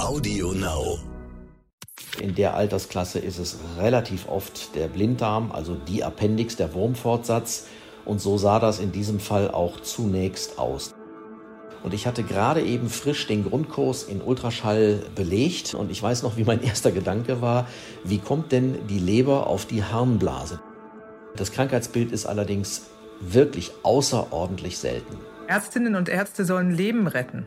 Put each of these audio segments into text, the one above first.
Audio Now. In der Altersklasse ist es relativ oft der Blinddarm, also die Appendix, der Wurmfortsatz. Und so sah das in diesem Fall auch zunächst aus. Und ich hatte gerade eben frisch den Grundkurs in Ultraschall belegt und ich weiß noch, wie mein erster Gedanke war, wie kommt denn die Leber auf die Harnblase? Das Krankheitsbild ist allerdings wirklich außerordentlich selten. Ärztinnen und Ärzte sollen Leben retten.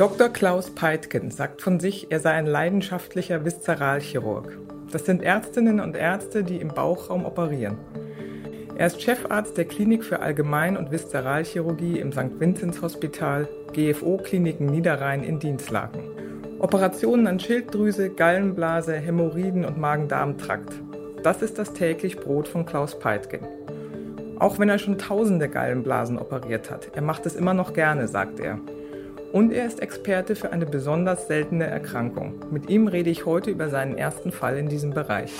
Dr. Klaus Peitgen sagt von sich, er sei ein leidenschaftlicher Viszeralchirurg. Das sind Ärztinnen und Ärzte, die im Bauchraum operieren. Er ist Chefarzt der Klinik für Allgemein- und Viszeralchirurgie im St. Vinzenz Hospital, GFO Kliniken Niederrhein in Dienstlaken. Operationen an Schilddrüse, Gallenblase, Hämorrhoiden und Magen-Darm-Trakt. Das ist das täglich Brot von Klaus Peitgen. Auch wenn er schon tausende Gallenblasen operiert hat, er macht es immer noch gerne, sagt er. Und er ist Experte für eine besonders seltene Erkrankung. Mit ihm rede ich heute über seinen ersten Fall in diesem Bereich.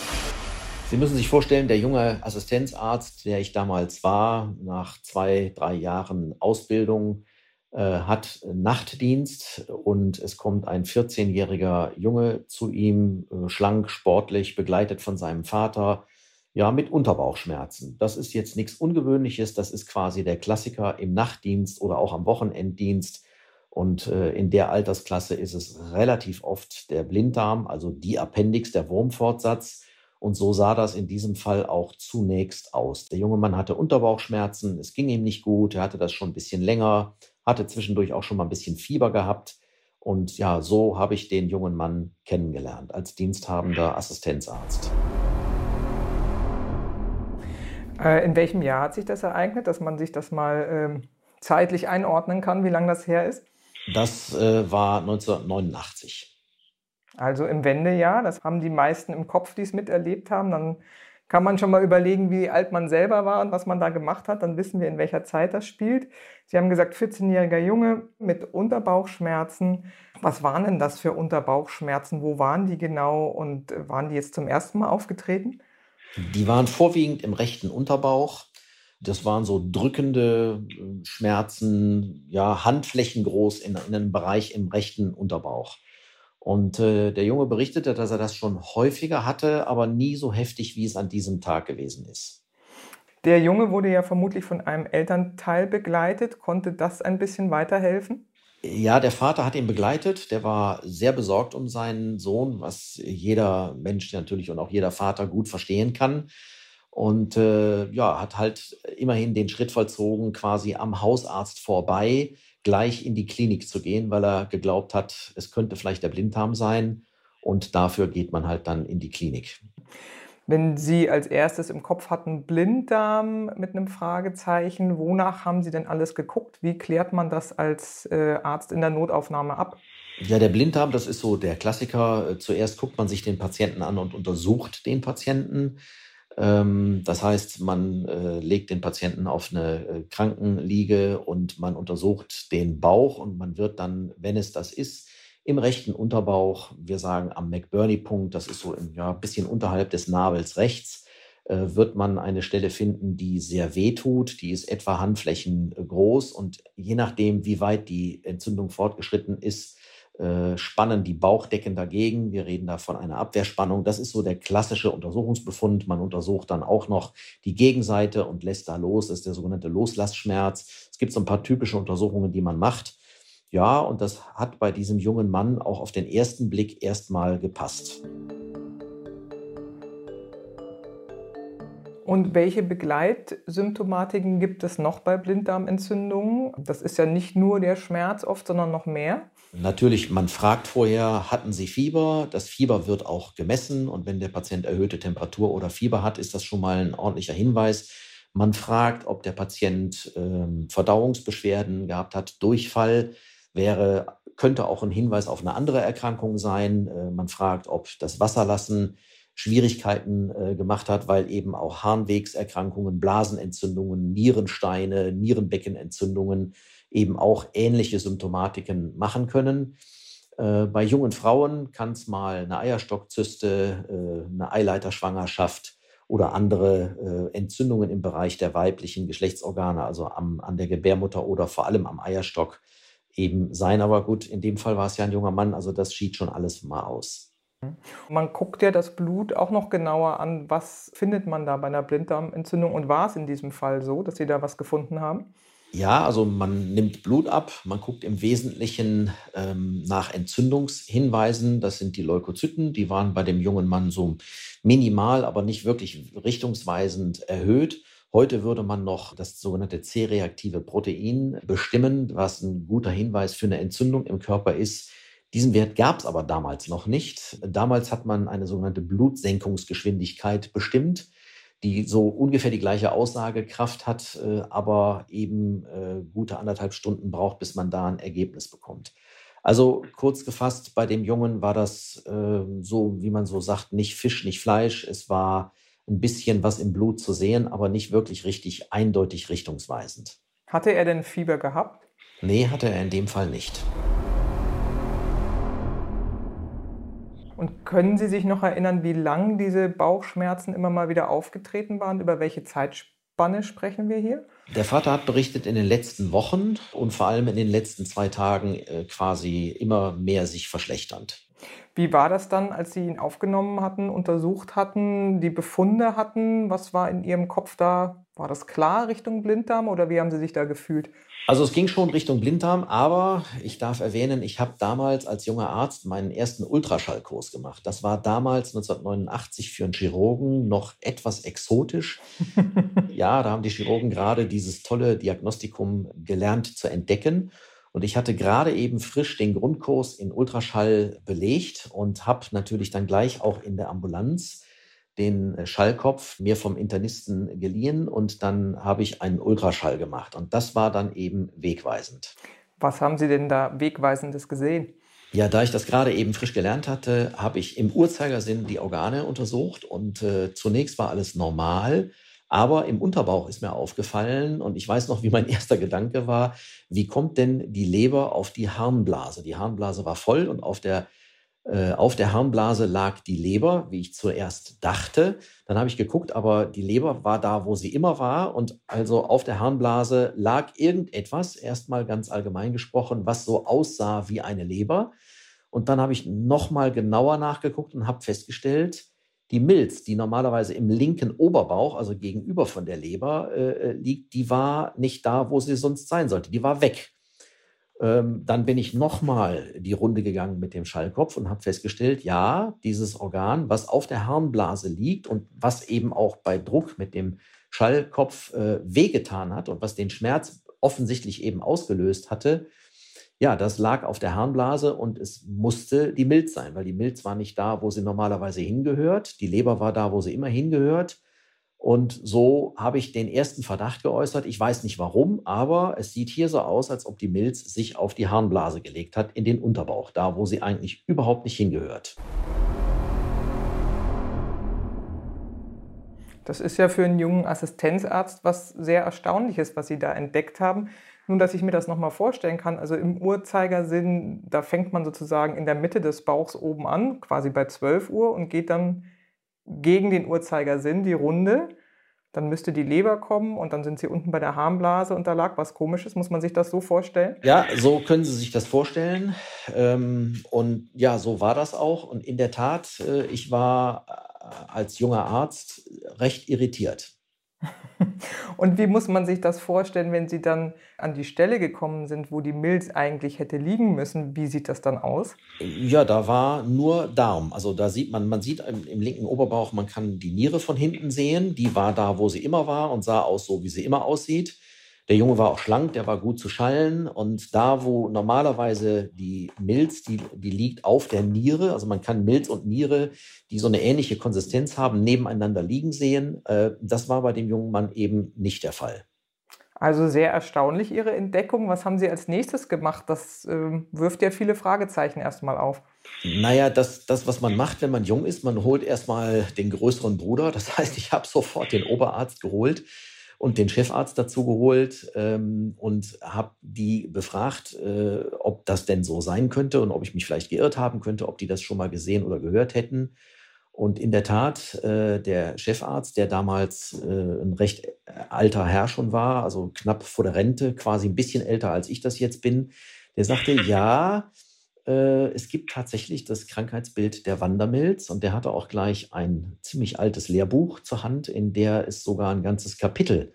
Sie müssen sich vorstellen, der junge Assistenzarzt, der ich damals war, nach zwei, drei Jahren Ausbildung, äh, hat Nachtdienst und es kommt ein 14-jähriger Junge zu ihm, äh, schlank, sportlich, begleitet von seinem Vater, ja, mit Unterbauchschmerzen. Das ist jetzt nichts Ungewöhnliches, das ist quasi der Klassiker im Nachtdienst oder auch am Wochenenddienst und äh, in der Altersklasse ist es relativ oft der Blinddarm, also die Appendix, der Wurmfortsatz. Und so sah das in diesem Fall auch zunächst aus. Der junge Mann hatte Unterbauchschmerzen, es ging ihm nicht gut, er hatte das schon ein bisschen länger, hatte zwischendurch auch schon mal ein bisschen Fieber gehabt. Und ja, so habe ich den jungen Mann kennengelernt als diensthabender Assistenzarzt. Äh, in welchem Jahr hat sich das ereignet, dass man sich das mal äh, zeitlich einordnen kann, wie lange das her ist? Das äh, war 1989. Also im Wendejahr, das haben die meisten im Kopf, die es miterlebt haben. Dann kann man schon mal überlegen, wie alt man selber war und was man da gemacht hat. Dann wissen wir, in welcher Zeit das spielt. Sie haben gesagt, 14-jähriger Junge mit Unterbauchschmerzen. Was waren denn das für Unterbauchschmerzen? Wo waren die genau und waren die jetzt zum ersten Mal aufgetreten? Die waren vorwiegend im rechten Unterbauch. Das waren so drückende äh, Schmerzen, ja, handflächengroß in, in einem Bereich im rechten Unterbauch. Und äh, der Junge berichtete, dass er das schon häufiger hatte, aber nie so heftig, wie es an diesem Tag gewesen ist. Der Junge wurde ja vermutlich von einem Elternteil begleitet. Konnte das ein bisschen weiterhelfen? Ja, der Vater hat ihn begleitet. Der war sehr besorgt um seinen Sohn, was jeder Mensch natürlich und auch jeder Vater gut verstehen kann und äh, ja, hat halt immerhin den Schritt vollzogen, quasi am Hausarzt vorbei gleich in die Klinik zu gehen, weil er geglaubt hat, es könnte vielleicht der Blinddarm sein und dafür geht man halt dann in die Klinik. Wenn Sie als erstes im Kopf hatten Blinddarm mit einem Fragezeichen, wonach haben Sie denn alles geguckt? Wie klärt man das als äh, Arzt in der Notaufnahme ab? Ja, der Blinddarm, das ist so der Klassiker. Zuerst guckt man sich den Patienten an und untersucht den Patienten. Ähm, das heißt, man äh, legt den Patienten auf eine äh, Krankenliege und man untersucht den Bauch und man wird dann, wenn es das ist, im rechten Unterbauch, wir sagen am McBurney-Punkt, das ist so ein ja, bisschen unterhalb des Nabels rechts, äh, wird man eine Stelle finden, die sehr weh tut. Die ist etwa Handflächen groß und je nachdem, wie weit die Entzündung fortgeschritten ist, äh, spannen die Bauchdecken dagegen. Wir reden da von einer Abwehrspannung. Das ist so der klassische Untersuchungsbefund. Man untersucht dann auch noch die Gegenseite und lässt da los. Das ist der sogenannte Loslassschmerz. Es gibt so ein paar typische Untersuchungen, die man macht. Ja, und das hat bei diesem jungen Mann auch auf den ersten Blick erstmal gepasst. Und welche Begleitsymptomatiken gibt es noch bei Blinddarmentzündungen? Das ist ja nicht nur der Schmerz oft, sondern noch mehr. Natürlich, man fragt vorher, hatten Sie Fieber? Das Fieber wird auch gemessen und wenn der Patient erhöhte Temperatur oder Fieber hat, ist das schon mal ein ordentlicher Hinweis. Man fragt, ob der Patient ähm, Verdauungsbeschwerden gehabt hat, Durchfall wäre, könnte auch ein Hinweis auf eine andere Erkrankung sein. Äh, man fragt, ob das Wasserlassen Schwierigkeiten äh, gemacht hat, weil eben auch Harnwegserkrankungen, Blasenentzündungen, Nierensteine, Nierenbeckenentzündungen eben auch ähnliche Symptomatiken machen können. Äh, bei jungen Frauen kann es mal eine Eierstockzyste, äh, eine Eileiterschwangerschaft oder andere äh, Entzündungen im Bereich der weiblichen Geschlechtsorgane, also am, an der Gebärmutter oder vor allem am Eierstock eben sein. Aber gut, in dem Fall war es ja ein junger Mann, also das schied schon alles mal aus. Man guckt ja das Blut auch noch genauer an. Was findet man da bei einer Blinddarmentzündung? Und war es in diesem Fall so, dass Sie da was gefunden haben? Ja, also man nimmt Blut ab, man guckt im Wesentlichen ähm, nach Entzündungshinweisen. Das sind die Leukozyten, die waren bei dem jungen Mann so minimal, aber nicht wirklich richtungsweisend erhöht. Heute würde man noch das sogenannte C-reaktive Protein bestimmen, was ein guter Hinweis für eine Entzündung im Körper ist. Diesen Wert gab es aber damals noch nicht. Damals hat man eine sogenannte Blutsenkungsgeschwindigkeit bestimmt, die so ungefähr die gleiche Aussagekraft hat, äh, aber eben äh, gute anderthalb Stunden braucht, bis man da ein Ergebnis bekommt. Also kurz gefasst, bei dem Jungen war das äh, so, wie man so sagt, nicht Fisch, nicht Fleisch. Es war ein bisschen was im Blut zu sehen, aber nicht wirklich richtig eindeutig richtungsweisend. Hatte er denn Fieber gehabt? Nee, hatte er in dem Fall nicht. Und können Sie sich noch erinnern, wie lang diese Bauchschmerzen immer mal wieder aufgetreten waren? Über welche Zeitspanne sprechen wir hier? Der Vater hat berichtet, in den letzten Wochen und vor allem in den letzten zwei Tagen äh, quasi immer mehr sich verschlechternd. Wie war das dann, als Sie ihn aufgenommen hatten, untersucht hatten, die Befunde hatten? Was war in Ihrem Kopf da? War das klar Richtung Blinddarm oder wie haben Sie sich da gefühlt? Also es ging schon Richtung Blinddarm, aber ich darf erwähnen, ich habe damals als junger Arzt meinen ersten Ultraschallkurs gemacht. Das war damals 1989 für einen Chirurgen noch etwas exotisch. ja, da haben die Chirurgen gerade dieses tolle Diagnostikum gelernt zu entdecken. Und ich hatte gerade eben frisch den Grundkurs in Ultraschall belegt und habe natürlich dann gleich auch in der Ambulanz den äh, Schallkopf mir vom Internisten geliehen und dann habe ich einen Ultraschall gemacht. Und das war dann eben wegweisend. Was haben Sie denn da Wegweisendes gesehen? Ja, da ich das gerade eben frisch gelernt hatte, habe ich im Uhrzeigersinn die Organe untersucht und äh, zunächst war alles normal. Aber im Unterbauch ist mir aufgefallen und ich weiß noch, wie mein erster Gedanke war, wie kommt denn die Leber auf die Harnblase? Die Harnblase war voll und auf der auf der Harnblase lag die Leber, wie ich zuerst dachte. Dann habe ich geguckt, aber die Leber war da, wo sie immer war. Und also auf der Harnblase lag irgendetwas, erstmal ganz allgemein gesprochen, was so aussah wie eine Leber. Und dann habe ich nochmal genauer nachgeguckt und habe festgestellt, die Milz, die normalerweise im linken Oberbauch, also gegenüber von der Leber äh, äh liegt, die war nicht da, wo sie sonst sein sollte. Die war weg. Ähm, dann bin ich nochmal die Runde gegangen mit dem Schallkopf und habe festgestellt, ja, dieses Organ, was auf der Harnblase liegt und was eben auch bei Druck mit dem Schallkopf äh, wehgetan hat und was den Schmerz offensichtlich eben ausgelöst hatte, ja, das lag auf der Harnblase und es musste die Milz sein, weil die Milz war nicht da, wo sie normalerweise hingehört. Die Leber war da, wo sie immer hingehört. Und so habe ich den ersten Verdacht geäußert. Ich weiß nicht warum, aber es sieht hier so aus, als ob die Milz sich auf die Harnblase gelegt hat, in den Unterbauch, da wo sie eigentlich überhaupt nicht hingehört. Das ist ja für einen jungen Assistenzarzt was sehr Erstaunliches, was Sie da entdeckt haben. Nun, dass ich mir das nochmal vorstellen kann, also im Uhrzeigersinn, da fängt man sozusagen in der Mitte des Bauchs oben an, quasi bei 12 Uhr und geht dann gegen den Uhrzeigersinn die Runde. Dann müsste die Leber kommen und dann sind sie unten bei der Harnblase und da lag was Komisches. Muss man sich das so vorstellen? Ja, so können Sie sich das vorstellen. Ähm, und ja, so war das auch. Und in der Tat, äh, ich war äh, als junger Arzt recht irritiert. Und wie muss man sich das vorstellen, wenn Sie dann an die Stelle gekommen sind, wo die Milz eigentlich hätte liegen müssen? Wie sieht das dann aus? Ja, da war nur Darm. Also da sieht man, man sieht im, im, linken Oberbauch, man kann die Niere von hinten sehen. Die war da, wo sie immer war und sah aus so, wie sie immer aussieht. Der Junge war auch schlank, der war gut zu schallen. Und da, wo normalerweise die Milz, die, die liegt auf der Niere, also man kann Milz und Niere, die so eine ähnliche Konsistenz haben, nebeneinander liegen sehen. Äh, das war bei dem jungen Mann eben nicht der Fall. Also sehr erstaunlich Ihre Entdeckung. Was haben Sie als nächstes gemacht? Das äh, wirft ja viele Fragezeichen erstmal auf. Naja, das, das, was man macht, wenn man jung ist, man holt erstmal den größeren Bruder. Das heißt, ich habe sofort den Oberarzt geholt und den Chefarzt dazu geholt ähm, und habe die befragt, äh, ob das denn so sein könnte und ob ich mich vielleicht geirrt haben könnte, ob die das schon mal gesehen oder gehört hätten. Und in der Tat, äh, der Chefarzt, der damals äh, ein recht alter Herr schon war, also knapp vor der Rente, quasi ein bisschen älter als ich das jetzt bin, der sagte, ja, äh, es gibt tatsächlich das Krankheitsbild der Wandermilz und der hatte auch gleich ein ziemlich altes Lehrbuch zur Hand, in der es sogar ein ganzes Kapitel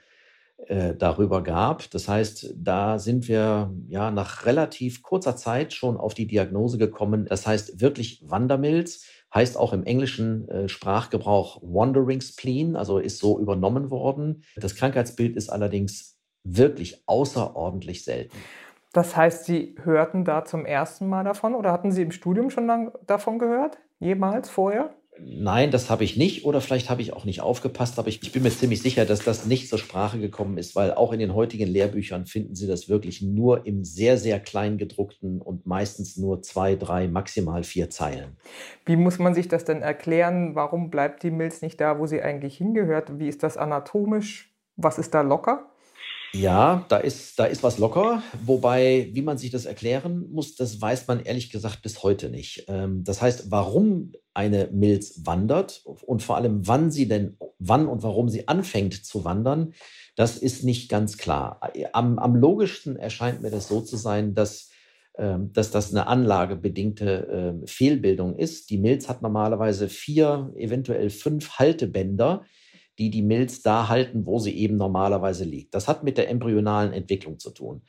äh, darüber gab. Das heißt, da sind wir ja nach relativ kurzer Zeit schon auf die Diagnose gekommen. Das heißt wirklich Wandermilz heißt auch im englischen äh, Sprachgebrauch Wandering Spleen, also ist so übernommen worden. Das Krankheitsbild ist allerdings wirklich außerordentlich selten. Das heißt, Sie hörten da zum ersten Mal davon oder hatten Sie im Studium schon davon gehört? Jemals vorher? Nein, das habe ich nicht oder vielleicht habe ich auch nicht aufgepasst, aber ich, ich, bin mir ziemlich sicher, dass das nicht zur Sprache gekommen ist, weil auch in den heutigen Lehrbüchern finden Sie das wirklich nur im sehr, sehr klein gedruckten und meistens nur zwei, drei, maximal vier Zeilen. Wie muss man sich das denn erklären? Warum bleibt die Milz nicht da, wo sie eigentlich hingehört? Wie ist das anatomisch? Was ist da locker? Ja, da ist, da ist was locker. Wobei, wie man sich das erklären muss, das weiß man ehrlich gesagt bis heute nicht. Ähm, das heißt, warum eine Milz wandert und vor allem, wann sie denn, wann und warum sie anfängt zu wandern, das ist nicht ganz klar. Am, am logischsten erscheint mir das so zu sein, dass, ähm, dass das eine anlagebedingte äh, Fehlbildung ist. Die Milz hat normalerweise vier, eventuell fünf Haltebänder die die Milz da halten, wo sie eben normalerweise liegt. Das hat mit der embryonalen Entwicklung zu tun.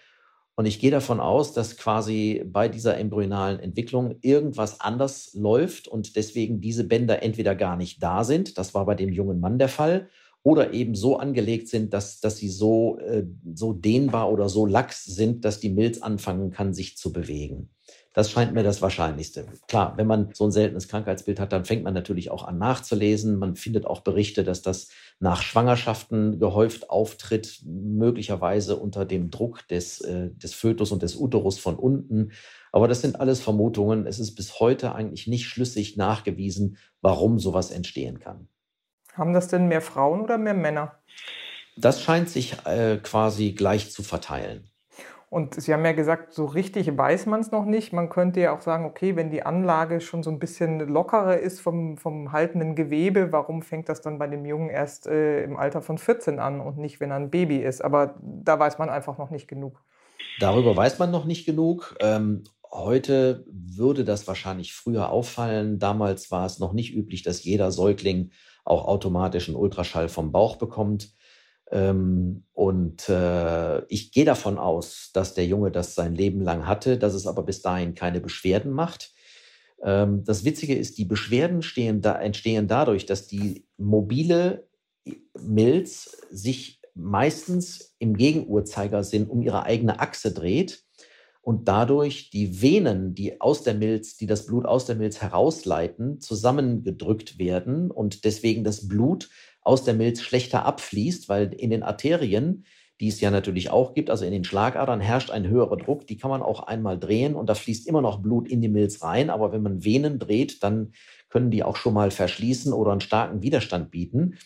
Und ich gehe davon aus, dass quasi bei dieser embryonalen Entwicklung irgendwas anders läuft und deswegen diese Bänder entweder gar nicht da sind, das war bei dem jungen Mann der Fall, oder eben so angelegt sind, dass, dass sie so, äh, so dehnbar oder so lax sind, dass die Milz anfangen kann, sich zu bewegen. Das scheint mir das Wahrscheinlichste. Klar, wenn man so ein seltenes Krankheitsbild hat, dann fängt man natürlich auch an nachzulesen. Man findet auch Berichte, dass das nach Schwangerschaften gehäuft auftritt, möglicherweise unter dem Druck des, äh, des Fötus und des Uterus von unten. Aber das sind alles Vermutungen. Es ist bis heute eigentlich nicht schlüssig nachgewiesen, warum sowas entstehen kann. Haben das denn mehr Frauen oder mehr Männer? Das scheint sich äh, quasi gleich zu verteilen. Und Sie haben ja gesagt, so richtig weiß man es noch nicht. Man könnte ja auch sagen, okay, wenn die Anlage schon so ein bisschen lockerer ist vom, vom haltenden Gewebe, warum fängt das dann bei dem Jungen erst äh, im Alter von 14 an und nicht, wenn er ein Baby ist? Aber da weiß man einfach noch nicht genug. Darüber weiß man noch nicht genug. Ähm, heute würde das wahrscheinlich früher auffallen. Damals war es noch nicht üblich, dass jeder Säugling auch automatisch einen Ultraschall vom Bauch bekommt. Ähm, und äh, ich gehe davon aus, dass der Junge das sein Leben lang hatte, dass es aber bis dahin keine Beschwerden macht. Ähm, das Witzige ist, die Beschwerden da, entstehen dadurch, dass die mobile Milz sich meistens im Gegenuhrzeigersinn um ihre eigene Achse dreht und dadurch die Venen, die aus der Milz, die das Blut aus der Milz herausleiten, zusammengedrückt werden und deswegen das Blut aus der Milz schlechter abfließt, weil in den Arterien, die es ja natürlich auch gibt, also in den Schlagadern herrscht ein höherer Druck, die kann man auch einmal drehen und da fließt immer noch Blut in die Milz rein, aber wenn man Venen dreht, dann können die auch schon mal verschließen oder einen starken Widerstand bieten.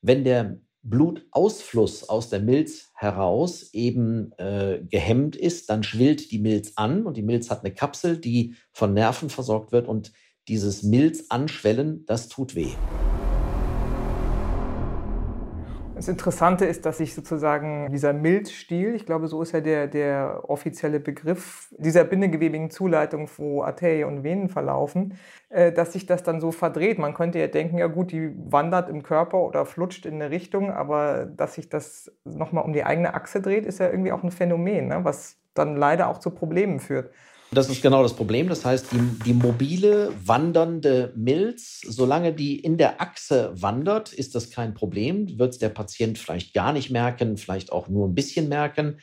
Wenn der Blutausfluss aus der Milz heraus eben äh, gehemmt ist, dann schwillt die Milz an und die Milz hat eine Kapsel, die von Nerven versorgt wird und dieses Milz anschwellen, das tut weh. Das Interessante ist, dass sich sozusagen dieser Milzstiel, ich glaube, so ist ja der, der offizielle Begriff dieser bindegewebigen Zuleitung, wo Arterie und Venen verlaufen, äh, dass sich das dann so verdreht. Man könnte ja denken, ja gut, die wandert im Körper oder flutscht in eine Richtung, aber dass sich das nochmal um die eigene Achse dreht, ist ja irgendwie auch ein Phänomen, ne? was dann leider auch zu Problemen führt. Das ist genau das Problem. Das heißt, die, die mobile, wandernde Milz, solange die in der Achse wandert, ist das kein Problem. Wird es der Patient vielleicht gar nicht merken, vielleicht auch nur ein bisschen merken.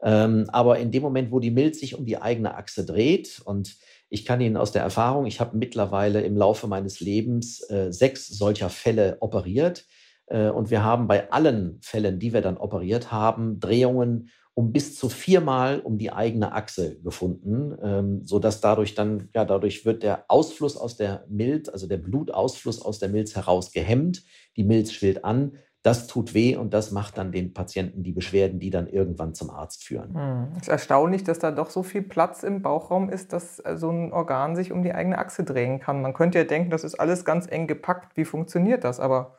Ähm, aber in dem Moment, wo die Milz sich um die eigene Achse dreht, und ich kann Ihnen aus der Erfahrung, ich habe mittlerweile im Laufe meines Lebens äh, sechs solcher Fälle operiert. Äh, und wir haben bei allen Fällen, die wir dann operiert haben, Drehungen um bis zu viermal um die eigene Achse gefunden, ähm, so dass dadurch dann, ja, dadurch wird der Ausfluss aus der Milz, also der Blutausfluss aus der Milz heraus gehemmt. Die Milz schwillt an. Das tut weh und das macht dann den Patienten die Beschwerden, die dann irgendwann zum Arzt führen. Hm. Es ist erstaunlich, dass da doch so viel Platz im Bauchraum ist, dass äh, so ein Organ sich um die eigene Achse drehen kann. Man könnte ja denken, das ist alles ganz eng gepackt. Wie funktioniert das? Aber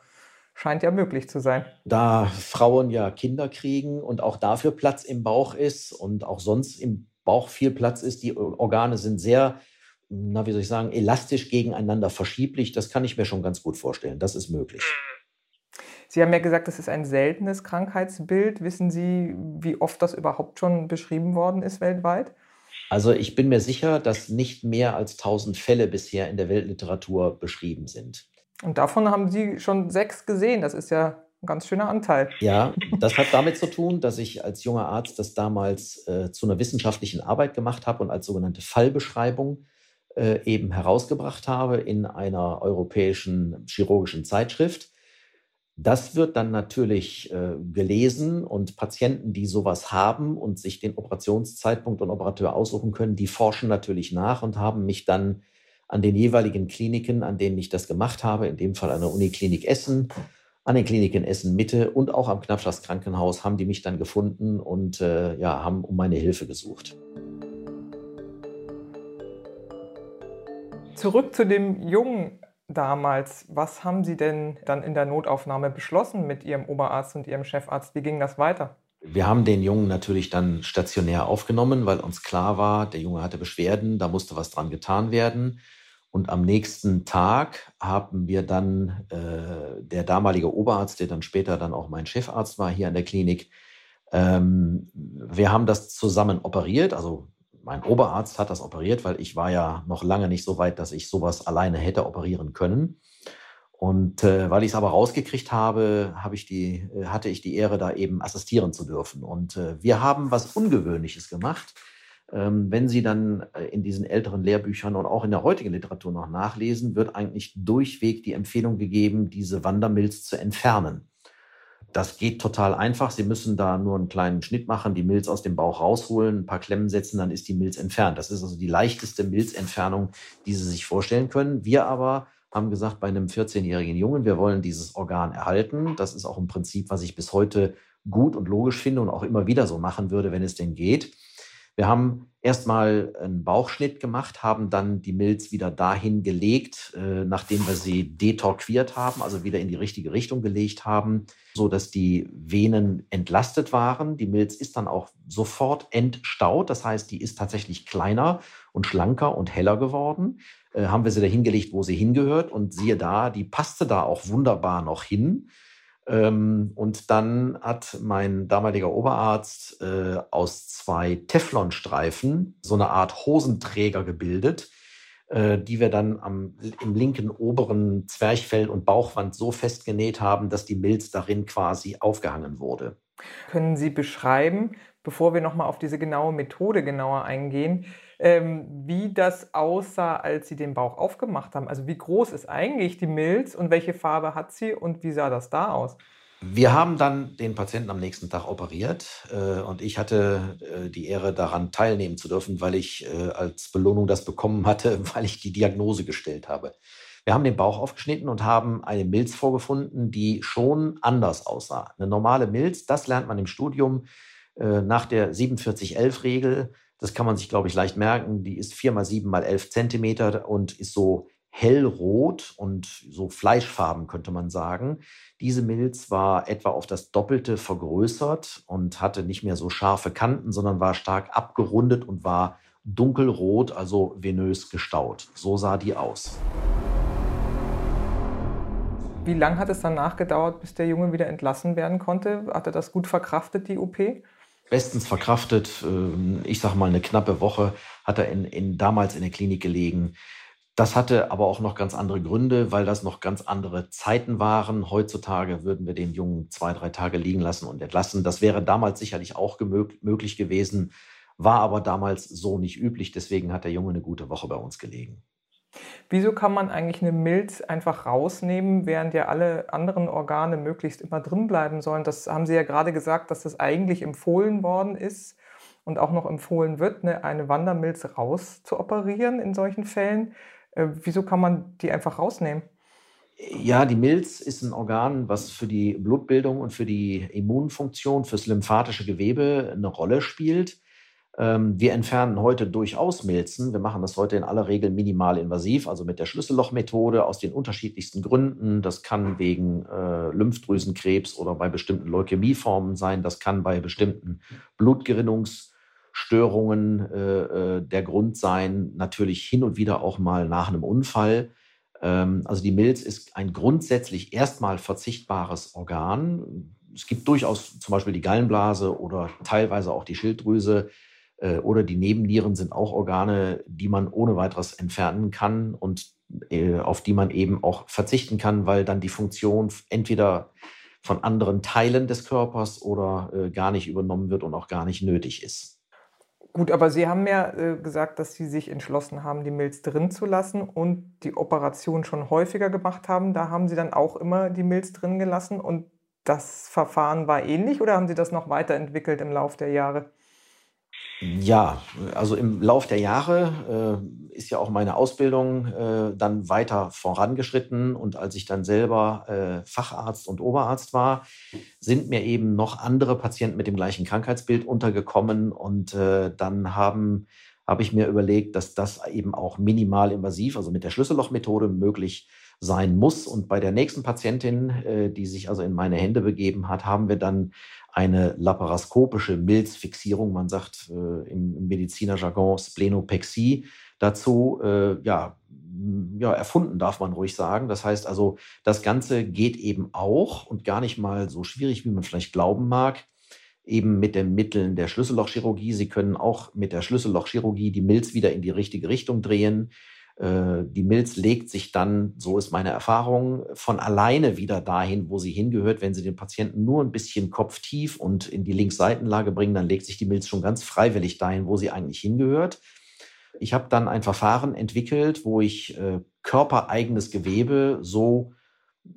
scheint ja möglich zu sein. Da Frauen ja Kinder kriegen und auch dafür Platz im Bauch ist und auch sonst im Bauch viel Platz ist, die Organe sind sehr, na, wie soll ich sagen, elastisch gegeneinander verschieblich. Das kann ich mir schon ganz gut vorstellen. Das ist möglich. Sie haben ja gesagt, das ist ein seltenes Krankheitsbild. Wissen Sie, wie oft das überhaupt schon beschrieben worden ist weltweit? Also ich bin mir sicher, dass nicht mehr als 1000 Fälle bisher in der Weltliteratur beschrieben sind. Und davon haben Sie schon sechs gesehen. Das ist ja ein ganz schöner Anteil. Ja, das hat damit zu tun, dass ich als junger Arzt das damals äh, zu einer wissenschaftlichen Arbeit gemacht habe und als sogenannte Fallbeschreibung äh, eben herausgebracht habe in einer europäischen chirurgischen Zeitschrift. Das wird dann natürlich äh, gelesen und Patienten, die sowas haben und sich den Operationszeitpunkt und Operateur aussuchen können, die forschen natürlich nach und haben mich dann an den jeweiligen Kliniken, an denen ich das gemacht habe, in dem Fall an der Uniklinik Essen, an den Kliniken Essen Mitte und auch am Knappschaftskrankenhaus haben die mich dann gefunden und äh, ja, haben um meine Hilfe gesucht. Zurück zu dem Jungen damals. Was haben Sie denn dann in der Notaufnahme beschlossen mit Ihrem Oberarzt und Ihrem Chefarzt? Wie ging das weiter? Wir haben den Jungen natürlich dann stationär aufgenommen, weil uns klar war, der Junge hatte Beschwerden, da musste was dran getan werden. Und am nächsten Tag haben wir dann äh, der damalige Oberarzt, der dann später dann auch mein Chefarzt war hier an der Klinik, ähm, wir haben das zusammen operiert. Also mein Oberarzt hat das operiert, weil ich war ja noch lange nicht so weit, dass ich sowas alleine hätte operieren können. Und äh, weil ich es aber rausgekriegt habe, habe ich die, äh, hatte ich die Ehre, da eben assistieren zu dürfen. Und äh, wir haben was Ungewöhnliches gemacht. Ähm, wenn Sie dann äh, in diesen älteren Lehrbüchern und auch in der heutigen Literatur noch nachlesen, wird eigentlich durchweg die Empfehlung gegeben, diese Wandermilz zu entfernen. Das geht total einfach. Sie müssen da nur einen kleinen Schnitt machen, die Milz aus dem Bauch rausholen, ein paar Klemmen setzen, dann ist die Milz entfernt. Das ist also die leichteste Milzentfernung, die Sie sich vorstellen können. Wir aber haben gesagt, bei einem 14-jährigen Jungen, wir wollen dieses Organ erhalten. Das ist auch ein Prinzip, was ich bis heute gut und logisch finde und auch immer wieder so machen würde, wenn es denn geht. Wir haben erstmal einen Bauchschnitt gemacht, haben dann die Milz wieder dahin gelegt, äh, nachdem wir sie detorquiert haben, also wieder in die richtige Richtung gelegt haben, so dass die Venen entlastet waren. Die Milz ist dann auch sofort entstaut, das heißt, die ist tatsächlich kleiner und schlanker und heller geworden. Äh, haben wir sie da hingelegt, wo sie hingehört und siehe da, die passte da auch wunderbar noch hin. Ähm, und dann hat mein damaliger Oberarzt äh, aus zwei Teflonstreifen so eine Art Hosenträger gebildet, äh, die wir dann am, im linken oberen Zwerchfell und Bauchwand so festgenäht haben, dass die Milz darin quasi aufgehangen wurde. Können Sie beschreiben, bevor wir nochmal auf diese genaue Methode genauer eingehen, ähm, wie das aussah, als Sie den Bauch aufgemacht haben. Also wie groß ist eigentlich die Milz und welche Farbe hat sie und wie sah das da aus? Wir haben dann den Patienten am nächsten Tag operiert äh, und ich hatte äh, die Ehre daran teilnehmen zu dürfen, weil ich äh, als Belohnung das bekommen hatte, weil ich die Diagnose gestellt habe. Wir haben den Bauch aufgeschnitten und haben eine Milz vorgefunden, die schon anders aussah. Eine normale Milz, das lernt man im Studium äh, nach der 4711-Regel das kann man sich, glaube ich, leicht merken. Die ist 4 mal 7 mal 11 Zentimeter und ist so hellrot und so fleischfarben, könnte man sagen. Diese Milz war etwa auf das Doppelte vergrößert und hatte nicht mehr so scharfe Kanten, sondern war stark abgerundet und war dunkelrot, also venös gestaut. So sah die aus. Wie lange hat es dann nachgedauert, bis der Junge wieder entlassen werden konnte? Hat er das gut verkraftet, die OP? Bestens verkraftet. Äh, ich sage mal, eine knappe Woche hat er in, in, damals in der Klinik gelegen. Das hatte aber auch noch ganz andere Gründe, weil das noch ganz andere Zeiten waren. Heutzutage würden wir den Jungen zwei, drei Tage liegen lassen und entlassen. Das wäre damals sicherlich auch möglich gewesen, war aber damals so nicht üblich. Deswegen hat der Junge eine gute Woche bei uns gelegen. Wieso kann man eigentlich eine Milz einfach rausnehmen, während ja alle anderen Organe möglichst immer drin bleiben sollen? Das haben Sie ja gerade gesagt, dass das eigentlich empfohlen worden ist und auch noch empfohlen wird, ne, eine Wandermilz rauszuoperieren in solchen Fällen. Äh, wieso kann man die einfach rausnehmen? Ja, die Milz ist ein Organ, was für die Blutbildung und für die Immunfunktion, fürs lymphatische Gewebe eine Rolle spielt. Ähm, wir entfernen heute durchaus Milzen. Wir machen das heute in aller Regel minimal invasiv, also mit der Schlüssellochmethode aus den unterschiedlichsten Gründen. Das kann wegen äh, Lymphdrüsenkrebs oder bei bestimmten Leukämieformen sein. Das kann bei bestimmten Blutgerinnungsstörungen äh, äh, der Grund sein. Natürlich hin und wieder auch mal nach einem Unfall. Ähm, also die Milz ist ein grundsätzlich erstmal verzichtbares Organ. Es gibt durchaus zum Beispiel die Gallenblase oder teilweise auch die Schilddrüse oder die Nebennieren sind auch Organe, die man ohne weiteres entfernen kann und äh, auf die man eben auch verzichten kann, weil dann die Funktion entweder von anderen Teilen des Körpers oder äh, gar nicht übernommen wird und auch gar nicht nötig ist. Gut, aber Sie haben ja äh, gesagt, dass Sie sich entschlossen haben, die Milz drin zu lassen und die Operation schon häufiger gemacht haben. Da haben Sie dann auch immer die Milz drin gelassen und das Verfahren war ähnlich oder haben Sie das noch weiterentwickelt im Laufe der Jahre? Ja, also im Lauf der Jahre äh, ist ja auch meine Ausbildung äh, dann weiter vorangeschritten und als ich dann selber äh, Facharzt und Oberarzt war, sind mir eben noch andere Patienten mit dem gleichen Krankheitsbild untergekommen und äh, dann haben habe ich mir überlegt, dass das eben auch minimal invasiv, also mit der Schlüssellochmethode möglich sein muss. Und bei der nächsten Patientin, äh, die sich also in meine Hände begeben hat, haben wir dann eine laparoskopische Milzfixierung, man sagt äh, im, Medizinerjargon Splenopexie, dazu äh, ja, ja, erfunden, darf man ruhig sagen. Das heißt also, das Ganze geht eben auch und gar nicht mal so schwierig, wie man vielleicht glauben mag, eben mit den Mitteln der Schlüssellochchirurgie. Sie können auch mit der Schlüssellochchirurgie die Milz wieder in die richtige Richtung drehen. Äh, die Milz legt sich dann, so ist meine Erfahrung, von alleine wieder dahin, wo sie hingehört. Wenn Sie den Patienten nur ein bisschen kopftief und in die Linksseitenlage bringen, dann legt sich die Milz schon ganz freiwillig dahin, wo sie eigentlich hingehört. Ich habe dann ein Verfahren entwickelt, wo ich äh, körpereigenes Gewebe so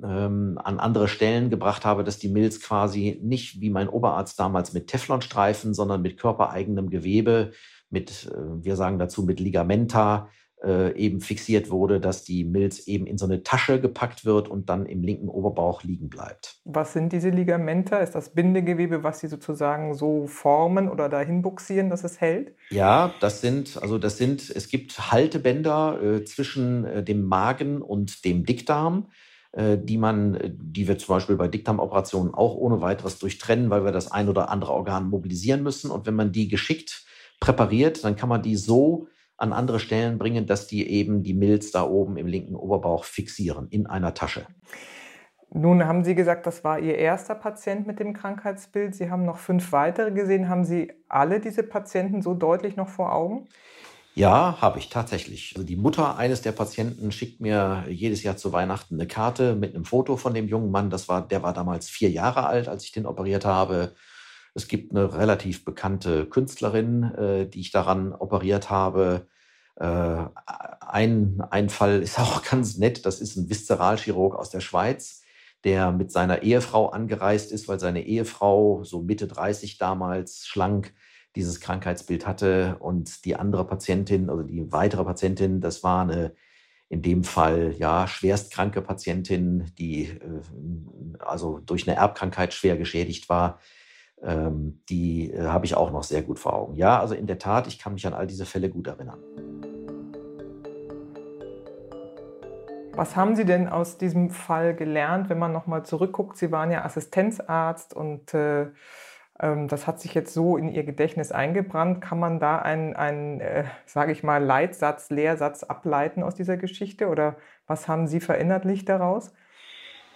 ähm, an andere Stellen gebracht habe, dass die Milz quasi nicht wie mein Oberarzt damals mit Teflonstreifen, sondern mit körpereigenem Gewebe, mit, äh, wir sagen dazu, mit Ligamenta, äh, eben fixiert wurde, dass die Milz eben in so eine Tasche gepackt wird und dann im linken Oberbauch liegen bleibt. Was sind diese Ligamenta? Ist das Bindegewebe, was sie sozusagen so formen oder dahin buxieren, dass es hält? Ja, das sind, also das sind, es gibt Haltebänder äh, zwischen äh, dem Magen und dem Dickdarm äh, die man, äh, die wir zum Beispiel bei Dickdarmoperationen auch ohne weiteres durchtrennen, weil wir das ein oder andere Organ mobilisieren müssen. Und wenn man die geschickt präpariert, dann kann man die so an andere Stellen bringen, dass die eben die Milz da oben im linken Oberbauch fixieren in einer Tasche. Nun haben Sie gesagt, das war Ihr erster Patient mit dem Krankheitsbild. Sie haben noch fünf weitere gesehen. Haben Sie alle diese Patienten so deutlich noch vor Augen? Ja, habe ich tatsächlich. Also die Mutter eines der Patienten schickt mir jedes Jahr zu Weihnachten eine Karte mit einem Foto von dem jungen Mann. Das war, der war damals vier Jahre alt, als ich den operiert habe. Es gibt eine relativ bekannte Künstlerin, äh, die ich daran operiert habe. Äh, ein, ein Fall ist auch ganz nett. Das ist ein Viszeralchirurg aus der Schweiz, der mit seiner Ehefrau angereist ist, weil seine Ehefrau, so Mitte 30 damals, schlank, dieses Krankheitsbild hatte. Und die andere Patientin, also die weitere Patientin, das war eine in dem Fall ja schwerstkranke Patientin, die äh, also durch eine Erbkrankheit schwer geschädigt war ähm, die äh, habe ich auch noch sehr gut vor Augen. Ja, also in der Tat, ich kann mich an all diese Fälle gut erinnern. Was haben Sie denn aus diesem Fall gelernt, wenn man nochmal zurückguckt? Sie waren ja Assistenzarzt und äh, ähm, das hat sich jetzt so in Ihr Gedächtnis eingebrannt. Kann man da einen, einen äh, sage ich mal, Leitsatz, Lehrsatz ableiten aus dieser Geschichte? Oder was haben Sie verinnerlicht daraus?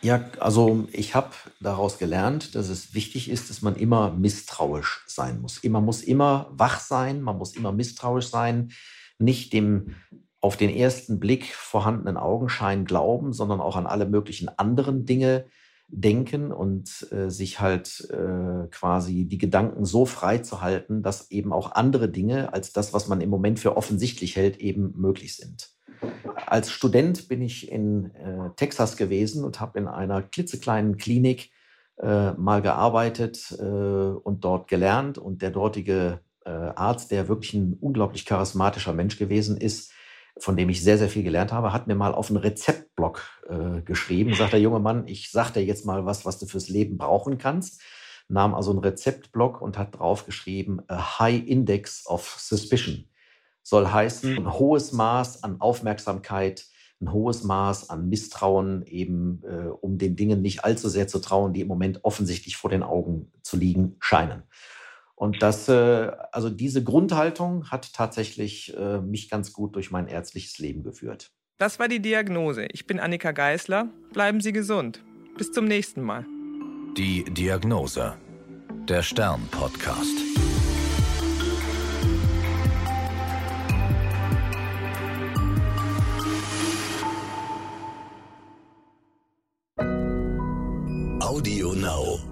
Ja, also ich habe daraus gelernt, dass es wichtig ist, dass man immer misstrauisch sein muss. Man muss immer wach sein, man muss immer misstrauisch sein, nicht dem auf den ersten Blick vorhandenen Augenschein glauben, sondern auch an alle möglichen anderen Dinge denken und äh, sich halt äh, quasi die Gedanken so frei zu halten, dass eben auch andere Dinge als das, was man im Moment für offensichtlich hält, eben möglich sind. Als Student bin ich in äh, Texas gewesen und habe in einer klitzekleinen Klinik äh, mal gearbeitet äh, und dort gelernt. Und der dortige äh, Arzt, der wirklich ein unglaublich charismatischer Mensch gewesen ist, von dem ich sehr, sehr viel gelernt habe, hat mir mal auf einen Rezeptblock äh, geschrieben. Sagt der junge Mann, ich sag dir jetzt mal was, was du fürs Leben brauchen kannst. Nahm also einen Rezeptblock und hat draufgeschrieben, a high index of suspicion. Soll heißen, ein hohes Maß an Aufmerksamkeit, ein hohes Maß an Misstrauen, eben äh, um den Dingen nicht allzu sehr zu trauen, die im Moment offensichtlich vor den Augen zu liegen scheinen. Und das, äh, also diese Grundhaltung hat tatsächlich äh, mich ganz gut durch mein ärztliches Leben geführt. Das war die Diagnose. Ich bin Annika Geißler. Bleiben Sie gesund. Bis zum nächsten Mal. Die Diagnose. Der Stern-Podcast. Now.